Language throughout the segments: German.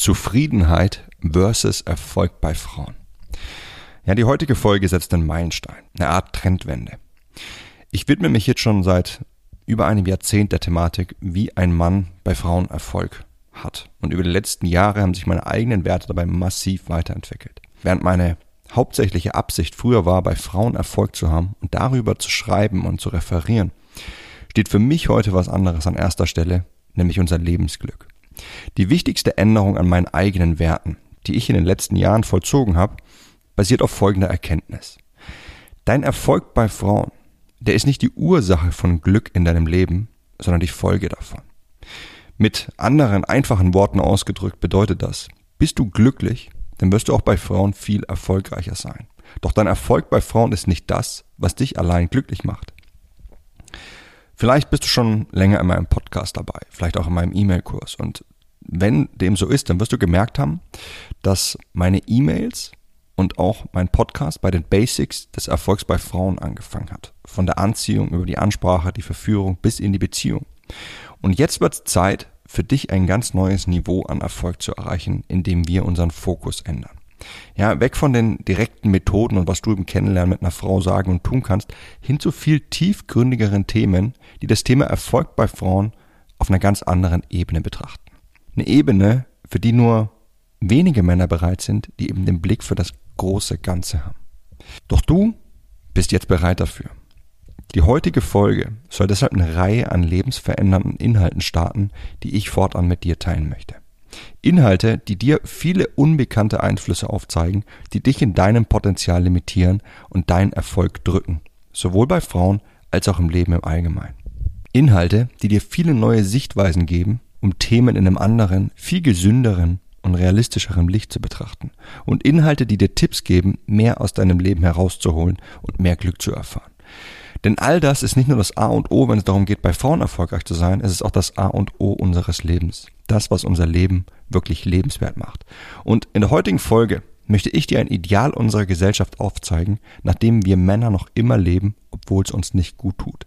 Zufriedenheit versus Erfolg bei Frauen. Ja, die heutige Folge setzt einen Meilenstein, eine Art Trendwende. Ich widme mich jetzt schon seit über einem Jahrzehnt der Thematik, wie ein Mann bei Frauen Erfolg hat. Und über die letzten Jahre haben sich meine eigenen Werte dabei massiv weiterentwickelt. Während meine hauptsächliche Absicht früher war, bei Frauen Erfolg zu haben und darüber zu schreiben und zu referieren, steht für mich heute was anderes an erster Stelle, nämlich unser Lebensglück. Die wichtigste Änderung an meinen eigenen Werten, die ich in den letzten Jahren vollzogen habe, basiert auf folgender Erkenntnis. Dein Erfolg bei Frauen, der ist nicht die Ursache von Glück in deinem Leben, sondern die Folge davon. Mit anderen einfachen Worten ausgedrückt bedeutet das, bist du glücklich, dann wirst du auch bei Frauen viel erfolgreicher sein. Doch dein Erfolg bei Frauen ist nicht das, was dich allein glücklich macht. Vielleicht bist du schon länger in meinem Podcast dabei, vielleicht auch in meinem E-Mail-Kurs. Und wenn dem so ist, dann wirst du gemerkt haben, dass meine E-Mails und auch mein Podcast bei den Basics des Erfolgs bei Frauen angefangen hat. Von der Anziehung über die Ansprache, die Verführung bis in die Beziehung. Und jetzt wird es Zeit, für dich ein ganz neues Niveau an Erfolg zu erreichen, indem wir unseren Fokus ändern. Ja, weg von den direkten Methoden und was du im Kennenlernen mit einer Frau sagen und tun kannst, hin zu viel tiefgründigeren Themen, die das Thema Erfolg bei Frauen auf einer ganz anderen Ebene betrachten. Eine Ebene, für die nur wenige Männer bereit sind, die eben den Blick für das große Ganze haben. Doch du bist jetzt bereit dafür. Die heutige Folge soll deshalb eine Reihe an lebensverändernden Inhalten starten, die ich fortan mit dir teilen möchte. Inhalte, die dir viele unbekannte Einflüsse aufzeigen, die dich in deinem Potenzial limitieren und deinen Erfolg drücken, sowohl bei Frauen als auch im Leben im Allgemeinen. Inhalte, die dir viele neue Sichtweisen geben, um Themen in einem anderen, viel gesünderen und realistischeren Licht zu betrachten. Und Inhalte, die dir Tipps geben, mehr aus deinem Leben herauszuholen und mehr Glück zu erfahren. Denn all das ist nicht nur das A und O, wenn es darum geht, bei Frauen erfolgreich zu sein, es ist auch das A und O unseres Lebens. Das, was unser Leben wirklich lebenswert macht. Und in der heutigen Folge möchte ich dir ein Ideal unserer Gesellschaft aufzeigen, nachdem wir Männer noch immer leben, obwohl es uns nicht gut tut.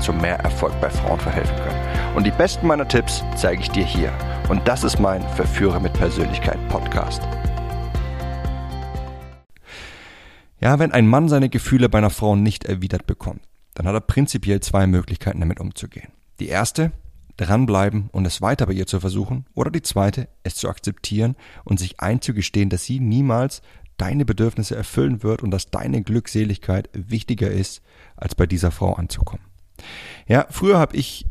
zu mehr Erfolg bei Frauen verhelfen können. Und die besten meiner Tipps zeige ich dir hier. Und das ist mein Verführer mit Persönlichkeit Podcast. Ja, wenn ein Mann seine Gefühle bei einer Frau nicht erwidert bekommt, dann hat er prinzipiell zwei Möglichkeiten damit umzugehen. Die erste, dranbleiben und es weiter bei ihr zu versuchen, oder die zweite, es zu akzeptieren und sich einzugestehen, dass sie niemals deine Bedürfnisse erfüllen wird und dass deine Glückseligkeit wichtiger ist, als bei dieser Frau anzukommen. Ja, früher habe ich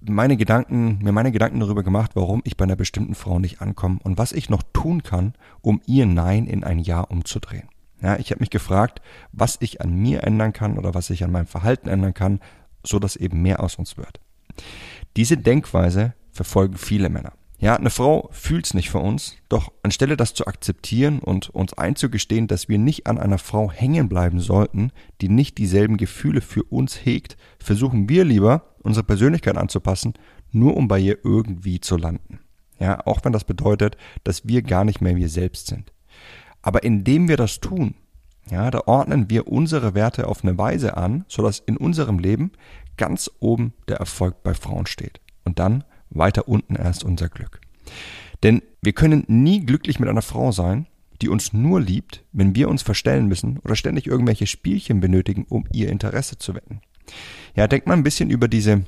meine Gedanken, mir meine Gedanken darüber gemacht, warum ich bei einer bestimmten Frau nicht ankomme und was ich noch tun kann, um ihr Nein in ein Ja umzudrehen. Ja, ich habe mich gefragt, was ich an mir ändern kann oder was ich an meinem Verhalten ändern kann, so dass eben mehr aus uns wird. Diese Denkweise verfolgen viele Männer. Ja, eine Frau fühlt's nicht für uns, doch anstelle das zu akzeptieren und uns einzugestehen, dass wir nicht an einer Frau hängen bleiben sollten, die nicht dieselben Gefühle für uns hegt, versuchen wir lieber, unsere Persönlichkeit anzupassen, nur um bei ihr irgendwie zu landen. Ja, auch wenn das bedeutet, dass wir gar nicht mehr wir selbst sind. Aber indem wir das tun, ja, da ordnen wir unsere Werte auf eine Weise an, sodass in unserem Leben ganz oben der Erfolg bei Frauen steht. Und dann weiter unten erst unser Glück. Denn wir können nie glücklich mit einer Frau sein, die uns nur liebt, wenn wir uns verstellen müssen oder ständig irgendwelche Spielchen benötigen, um ihr Interesse zu wecken. Ja, denkt mal ein bisschen über diese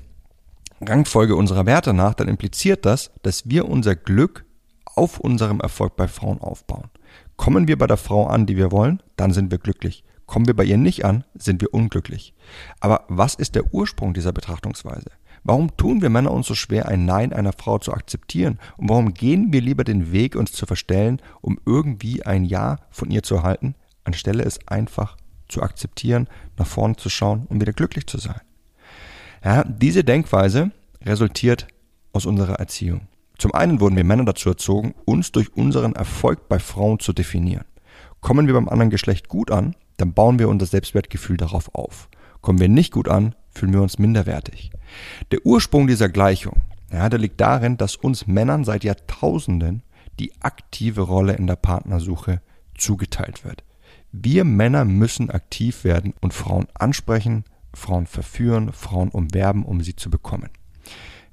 Rangfolge unserer Werte nach, dann impliziert das, dass wir unser Glück auf unserem Erfolg bei Frauen aufbauen. Kommen wir bei der Frau an, die wir wollen, dann sind wir glücklich. Kommen wir bei ihr nicht an, sind wir unglücklich. Aber was ist der Ursprung dieser Betrachtungsweise? Warum tun wir Männer uns so schwer, ein Nein einer Frau zu akzeptieren? Und warum gehen wir lieber den Weg, uns zu verstellen, um irgendwie ein Ja von ihr zu erhalten, anstelle es einfach zu akzeptieren, nach vorne zu schauen und wieder glücklich zu sein? Ja, diese Denkweise resultiert aus unserer Erziehung. Zum einen wurden wir Männer dazu erzogen, uns durch unseren Erfolg bei Frauen zu definieren. Kommen wir beim anderen Geschlecht gut an, dann bauen wir unser Selbstwertgefühl darauf auf. Kommen wir nicht gut an, fühlen wir uns minderwertig. Der Ursprung dieser Gleichung, ja, der liegt darin, dass uns Männern seit Jahrtausenden die aktive Rolle in der Partnersuche zugeteilt wird. Wir Männer müssen aktiv werden und Frauen ansprechen, Frauen verführen, Frauen umwerben, um sie zu bekommen.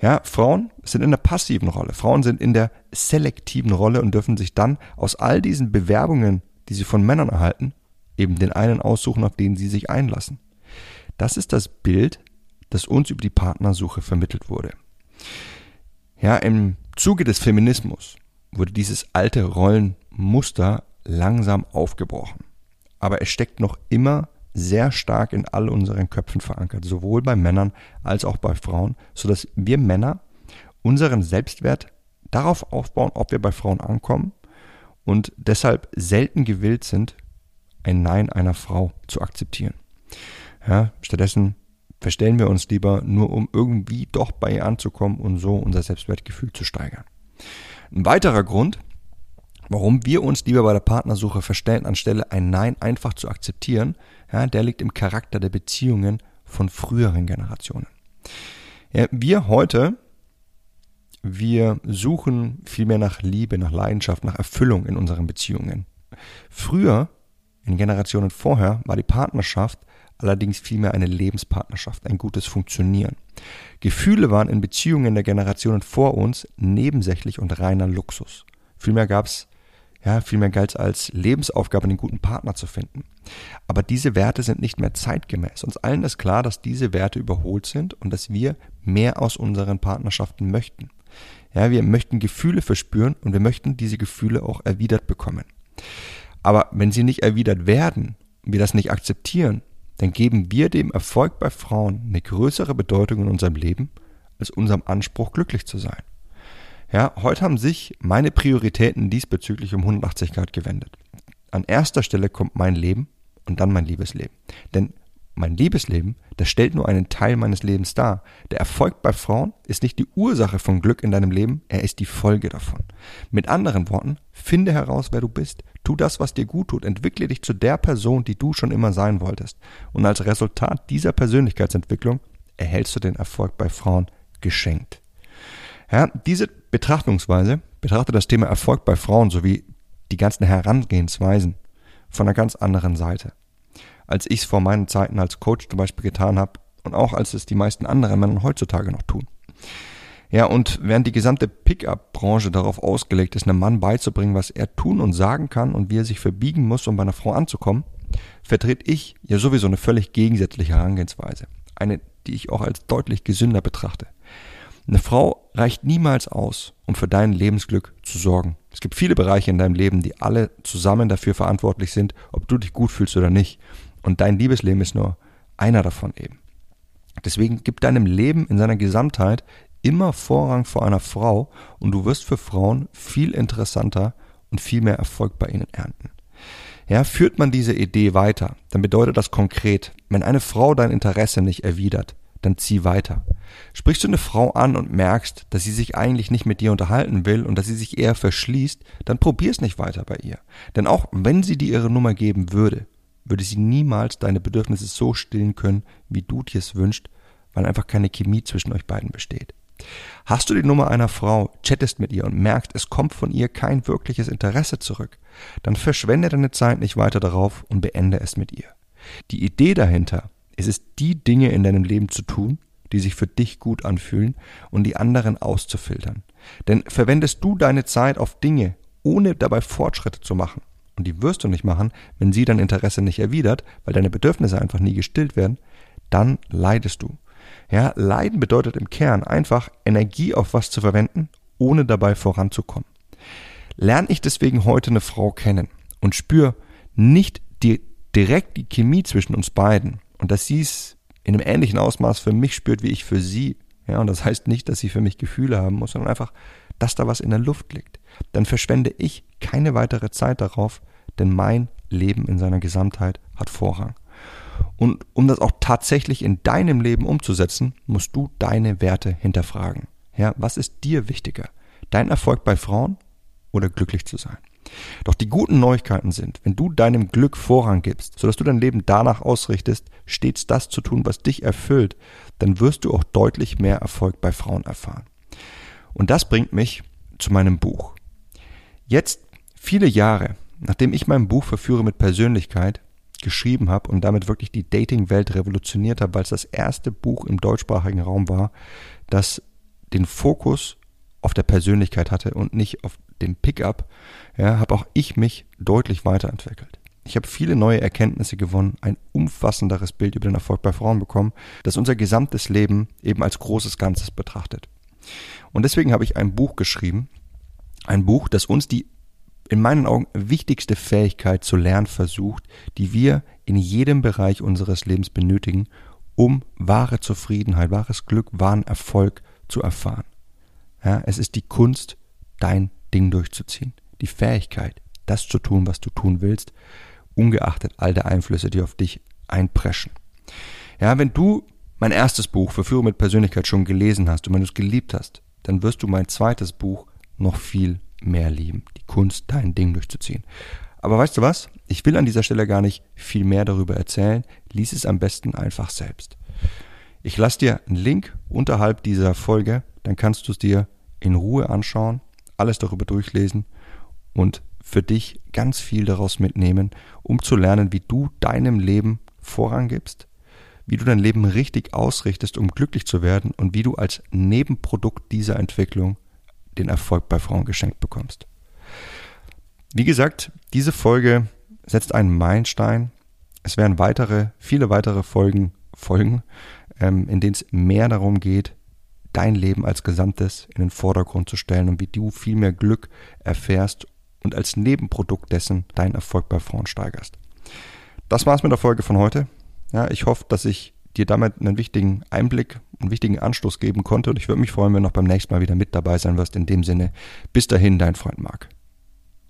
Ja, Frauen sind in der passiven Rolle. Frauen sind in der selektiven Rolle und dürfen sich dann aus all diesen Bewerbungen, die sie von Männern erhalten, eben den einen aussuchen, auf den sie sich einlassen. Das ist das Bild, das uns über die Partnersuche vermittelt wurde. Ja, im Zuge des Feminismus wurde dieses alte Rollenmuster langsam aufgebrochen. Aber es steckt noch immer sehr stark in all unseren Köpfen verankert, sowohl bei Männern als auch bei Frauen, sodass wir Männer unseren Selbstwert darauf aufbauen, ob wir bei Frauen ankommen und deshalb selten gewillt sind, ein Nein einer Frau zu akzeptieren. Ja, stattdessen verstellen wir uns lieber nur, um irgendwie doch bei ihr anzukommen und so unser Selbstwertgefühl zu steigern. Ein weiterer Grund, warum wir uns lieber bei der Partnersuche verstellen, anstelle ein Nein einfach zu akzeptieren, ja, der liegt im Charakter der Beziehungen von früheren Generationen. Ja, wir heute, wir suchen vielmehr nach Liebe, nach Leidenschaft, nach Erfüllung in unseren Beziehungen. Früher, in Generationen vorher, war die Partnerschaft allerdings vielmehr eine Lebenspartnerschaft, ein gutes Funktionieren. Gefühle waren in Beziehungen der Generationen vor uns nebensächlich und reiner Luxus. Vielmehr gab's ja, vielmehr galt es als Lebensaufgabe, einen guten Partner zu finden. Aber diese Werte sind nicht mehr zeitgemäß. Uns allen ist klar, dass diese Werte überholt sind und dass wir mehr aus unseren Partnerschaften möchten. Ja, wir möchten Gefühle verspüren und wir möchten diese Gefühle auch erwidert bekommen. Aber wenn sie nicht erwidert werden, wir das nicht akzeptieren, dann geben wir dem Erfolg bei Frauen eine größere Bedeutung in unserem Leben als unserem Anspruch, glücklich zu sein. Ja, heute haben sich meine Prioritäten diesbezüglich um 180 Grad gewendet. An erster Stelle kommt mein Leben und dann mein Liebesleben. Denn mein Liebesleben, das stellt nur einen Teil meines Lebens dar. Der Erfolg bei Frauen ist nicht die Ursache von Glück in deinem Leben, er ist die Folge davon. Mit anderen Worten, finde heraus, wer du bist, tu das, was dir gut tut, entwickle dich zu der Person, die du schon immer sein wolltest. Und als Resultat dieser Persönlichkeitsentwicklung erhältst du den Erfolg bei Frauen geschenkt. Ja, diese Betrachtungsweise betrachtet das Thema Erfolg bei Frauen sowie die ganzen Herangehensweisen von einer ganz anderen Seite. Als ich es vor meinen Zeiten als Coach zum Beispiel getan habe und auch als es die meisten anderen Männer heutzutage noch tun. Ja, und während die gesamte Pickup-Branche darauf ausgelegt ist, einem Mann beizubringen, was er tun und sagen kann und wie er sich verbiegen muss, um bei einer Frau anzukommen, vertrete ich ja sowieso eine völlig gegensätzliche Herangehensweise. Eine, die ich auch als deutlich gesünder betrachte. Eine Frau reicht niemals aus, um für dein Lebensglück zu sorgen. Es gibt viele Bereiche in deinem Leben, die alle zusammen dafür verantwortlich sind, ob du dich gut fühlst oder nicht. Und dein Liebesleben ist nur einer davon eben. Deswegen gib deinem Leben in seiner Gesamtheit immer Vorrang vor einer Frau und du wirst für Frauen viel interessanter und viel mehr Erfolg bei ihnen ernten. Ja, führt man diese Idee weiter, dann bedeutet das konkret, wenn eine Frau dein Interesse nicht erwidert, dann zieh weiter. Sprichst du eine Frau an und merkst, dass sie sich eigentlich nicht mit dir unterhalten will und dass sie sich eher verschließt, dann probier's nicht weiter bei ihr. Denn auch wenn sie dir ihre Nummer geben würde, würde sie niemals deine Bedürfnisse so stillen können, wie du dir es wünschst, weil einfach keine Chemie zwischen euch beiden besteht. Hast du die Nummer einer Frau, chattest mit ihr und merkst, es kommt von ihr kein wirkliches Interesse zurück, dann verschwende deine Zeit nicht weiter darauf und beende es mit ihr. Die Idee dahinter es ist die Dinge in deinem Leben zu tun, die sich für dich gut anfühlen und die anderen auszufiltern. Denn verwendest du deine Zeit auf Dinge, ohne dabei Fortschritte zu machen, und die wirst du nicht machen, wenn sie dein Interesse nicht erwidert, weil deine Bedürfnisse einfach nie gestillt werden, dann leidest du. Ja, Leiden bedeutet im Kern einfach Energie auf was zu verwenden, ohne dabei voranzukommen. Lerne ich deswegen heute eine Frau kennen und spür nicht die, direkt die Chemie zwischen uns beiden, und dass sie es in einem ähnlichen Ausmaß für mich spürt, wie ich für sie. Ja, und das heißt nicht, dass sie für mich Gefühle haben muss, sondern einfach, dass da was in der Luft liegt. Dann verschwende ich keine weitere Zeit darauf, denn mein Leben in seiner Gesamtheit hat Vorrang. Und um das auch tatsächlich in deinem Leben umzusetzen, musst du deine Werte hinterfragen. Ja, was ist dir wichtiger? Dein Erfolg bei Frauen oder glücklich zu sein? Doch die guten Neuigkeiten sind, wenn du deinem Glück Vorrang gibst, sodass du dein Leben danach ausrichtest, stets das zu tun, was dich erfüllt, dann wirst du auch deutlich mehr Erfolg bei Frauen erfahren. Und das bringt mich zu meinem Buch. Jetzt, viele Jahre, nachdem ich mein Buch Verführe mit Persönlichkeit geschrieben habe und damit wirklich die Dating-Welt revolutioniert habe, weil es das erste Buch im deutschsprachigen Raum war, das den Fokus auf der Persönlichkeit hatte und nicht auf dem Pickup, ja, habe auch ich mich deutlich weiterentwickelt. Ich habe viele neue Erkenntnisse gewonnen, ein umfassenderes Bild über den Erfolg bei Frauen bekommen, das unser gesamtes Leben eben als großes Ganzes betrachtet. Und deswegen habe ich ein Buch geschrieben, ein Buch, das uns die in meinen Augen wichtigste Fähigkeit zu lernen versucht, die wir in jedem Bereich unseres Lebens benötigen, um wahre Zufriedenheit, wahres Glück, wahren Erfolg zu erfahren. Ja, es ist die Kunst, dein Ding durchzuziehen. Die Fähigkeit, das zu tun, was du tun willst, ungeachtet all der Einflüsse, die auf dich einpreschen. Ja, wenn du mein erstes Buch Verführung mit Persönlichkeit schon gelesen hast und wenn du es geliebt hast, dann wirst du mein zweites Buch noch viel mehr lieben. Die Kunst, dein Ding durchzuziehen. Aber weißt du was? Ich will an dieser Stelle gar nicht viel mehr darüber erzählen. Lies es am besten einfach selbst. Ich lasse dir einen Link unterhalb dieser Folge, dann kannst du es dir in Ruhe anschauen, alles darüber durchlesen und für dich ganz viel daraus mitnehmen, um zu lernen, wie du deinem Leben Vorrang gibst, wie du dein Leben richtig ausrichtest, um glücklich zu werden und wie du als Nebenprodukt dieser Entwicklung den Erfolg bei Frauen geschenkt bekommst. Wie gesagt, diese Folge setzt einen Meilenstein. Es werden weitere, viele weitere Folgen folgen, ähm, in denen es mehr darum geht, dein Leben als Gesamtes in den Vordergrund zu stellen und wie du viel mehr Glück erfährst und als Nebenprodukt dessen deinen Erfolg bei Frauen steigerst. Das war's mit der Folge von heute. Ja, ich hoffe, dass ich dir damit einen wichtigen Einblick, einen wichtigen Anstoß geben konnte und ich würde mich freuen, wenn du noch beim nächsten Mal wieder mit dabei sein wirst. In dem Sinne, bis dahin, dein Freund Marc.